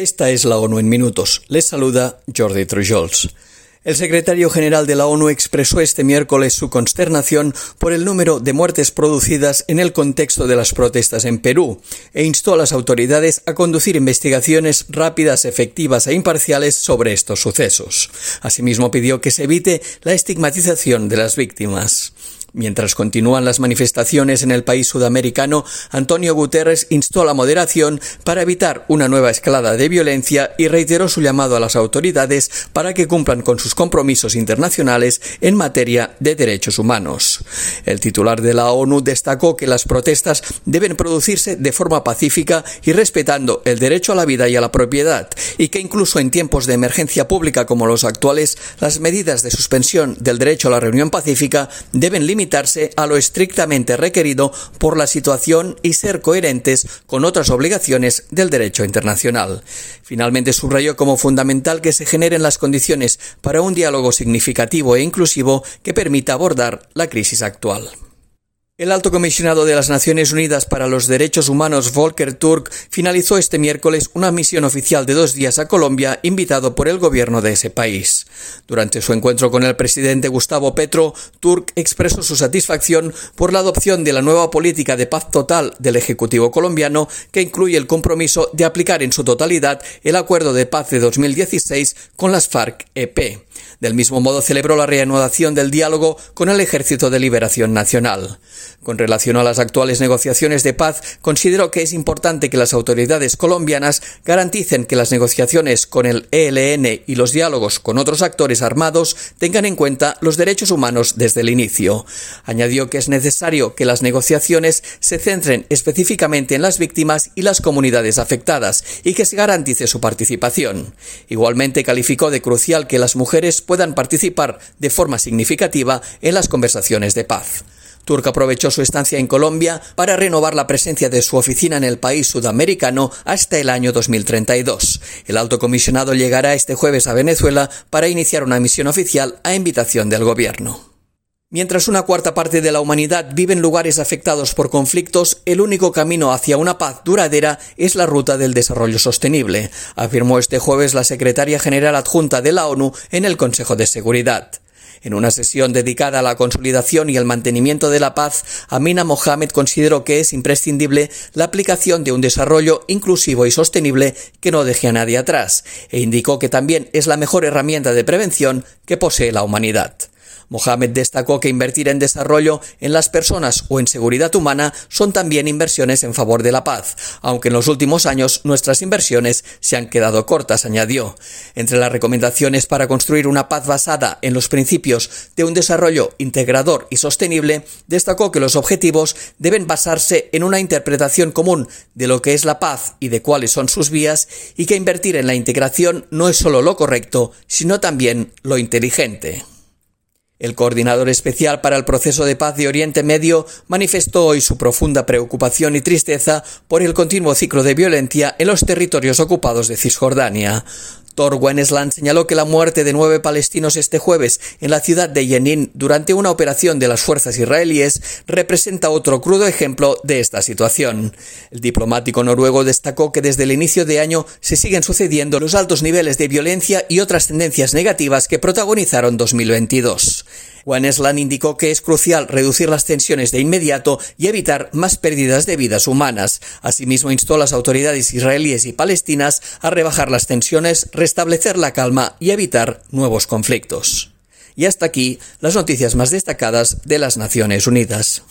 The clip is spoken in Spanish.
Esta es la ONU en minutos. Les saluda Jordi Trujols. El secretario general de la ONU expresó este miércoles su consternación por el número de muertes producidas en el contexto de las protestas en Perú e instó a las autoridades a conducir investigaciones rápidas, efectivas e imparciales sobre estos sucesos. Asimismo pidió que se evite la estigmatización de las víctimas. Mientras continúan las manifestaciones en el país sudamericano, Antonio Guterres instó a la moderación para evitar una nueva escalada de violencia y reiteró su llamado a las autoridades para que cumplan con sus compromisos internacionales en materia de derechos humanos. El titular de la ONU destacó que las protestas deben producirse de forma pacífica y respetando el derecho a la vida y a la propiedad, y que incluso en tiempos de emergencia pública como los actuales, las medidas de suspensión del derecho a la reunión pacífica deben limitarse limitarse a lo estrictamente requerido por la situación y ser coherentes con otras obligaciones del derecho internacional. Finalmente subrayó como fundamental que se generen las condiciones para un diálogo significativo e inclusivo que permita abordar la crisis actual. El alto comisionado de las Naciones Unidas para los Derechos Humanos, Volker Turk, finalizó este miércoles una misión oficial de dos días a Colombia, invitado por el gobierno de ese país. Durante su encuentro con el presidente Gustavo Petro, Turk expresó su satisfacción por la adopción de la nueva política de paz total del Ejecutivo colombiano, que incluye el compromiso de aplicar en su totalidad el acuerdo de paz de 2016 con las FARC-EP. Del mismo modo, celebró la reanudación del diálogo con el Ejército de Liberación Nacional. Con relación a las actuales negociaciones de paz, consideró que es importante que las autoridades colombianas garanticen que las negociaciones con el ELN y los diálogos con otros actores armados tengan en cuenta los derechos humanos desde el inicio. Añadió que es necesario que las negociaciones se centren específicamente en las víctimas y las comunidades afectadas y que se garantice su participación. Igualmente calificó de crucial que las mujeres puedan participar de forma significativa en las conversaciones de paz. Turk aprovechó su estancia en Colombia para renovar la presencia de su oficina en el país sudamericano hasta el año 2032. El alto comisionado llegará este jueves a Venezuela para iniciar una misión oficial a invitación del gobierno. Mientras una cuarta parte de la humanidad vive en lugares afectados por conflictos, el único camino hacia una paz duradera es la ruta del desarrollo sostenible, afirmó este jueves la secretaria general adjunta de la ONU en el Consejo de Seguridad. En una sesión dedicada a la consolidación y el mantenimiento de la paz, Amina Mohamed consideró que es imprescindible la aplicación de un desarrollo inclusivo y sostenible que no deje a nadie atrás, e indicó que también es la mejor herramienta de prevención que posee la humanidad. Mohamed destacó que invertir en desarrollo, en las personas o en seguridad humana son también inversiones en favor de la paz, aunque en los últimos años nuestras inversiones se han quedado cortas, añadió. Entre las recomendaciones para construir una paz basada en los principios de un desarrollo integrador y sostenible, destacó que los objetivos deben basarse en una interpretación común de lo que es la paz y de cuáles son sus vías, y que invertir en la integración no es solo lo correcto, sino también lo inteligente. El coordinador especial para el proceso de paz de Oriente Medio manifestó hoy su profunda preocupación y tristeza por el continuo ciclo de violencia en los territorios ocupados de Cisjordania. Thor Wennesland señaló que la muerte de nueve palestinos este jueves en la ciudad de Jenin durante una operación de las fuerzas israelíes representa otro crudo ejemplo de esta situación. El diplomático noruego destacó que desde el inicio de año se siguen sucediendo los altos niveles de violencia y otras tendencias negativas que protagonizaron 2022. Wanesland indicó que es crucial reducir las tensiones de inmediato y evitar más pérdidas de vidas humanas. Asimismo, instó a las autoridades israelíes y palestinas a rebajar las tensiones, restablecer la calma y evitar nuevos conflictos. Y hasta aquí las noticias más destacadas de las Naciones Unidas.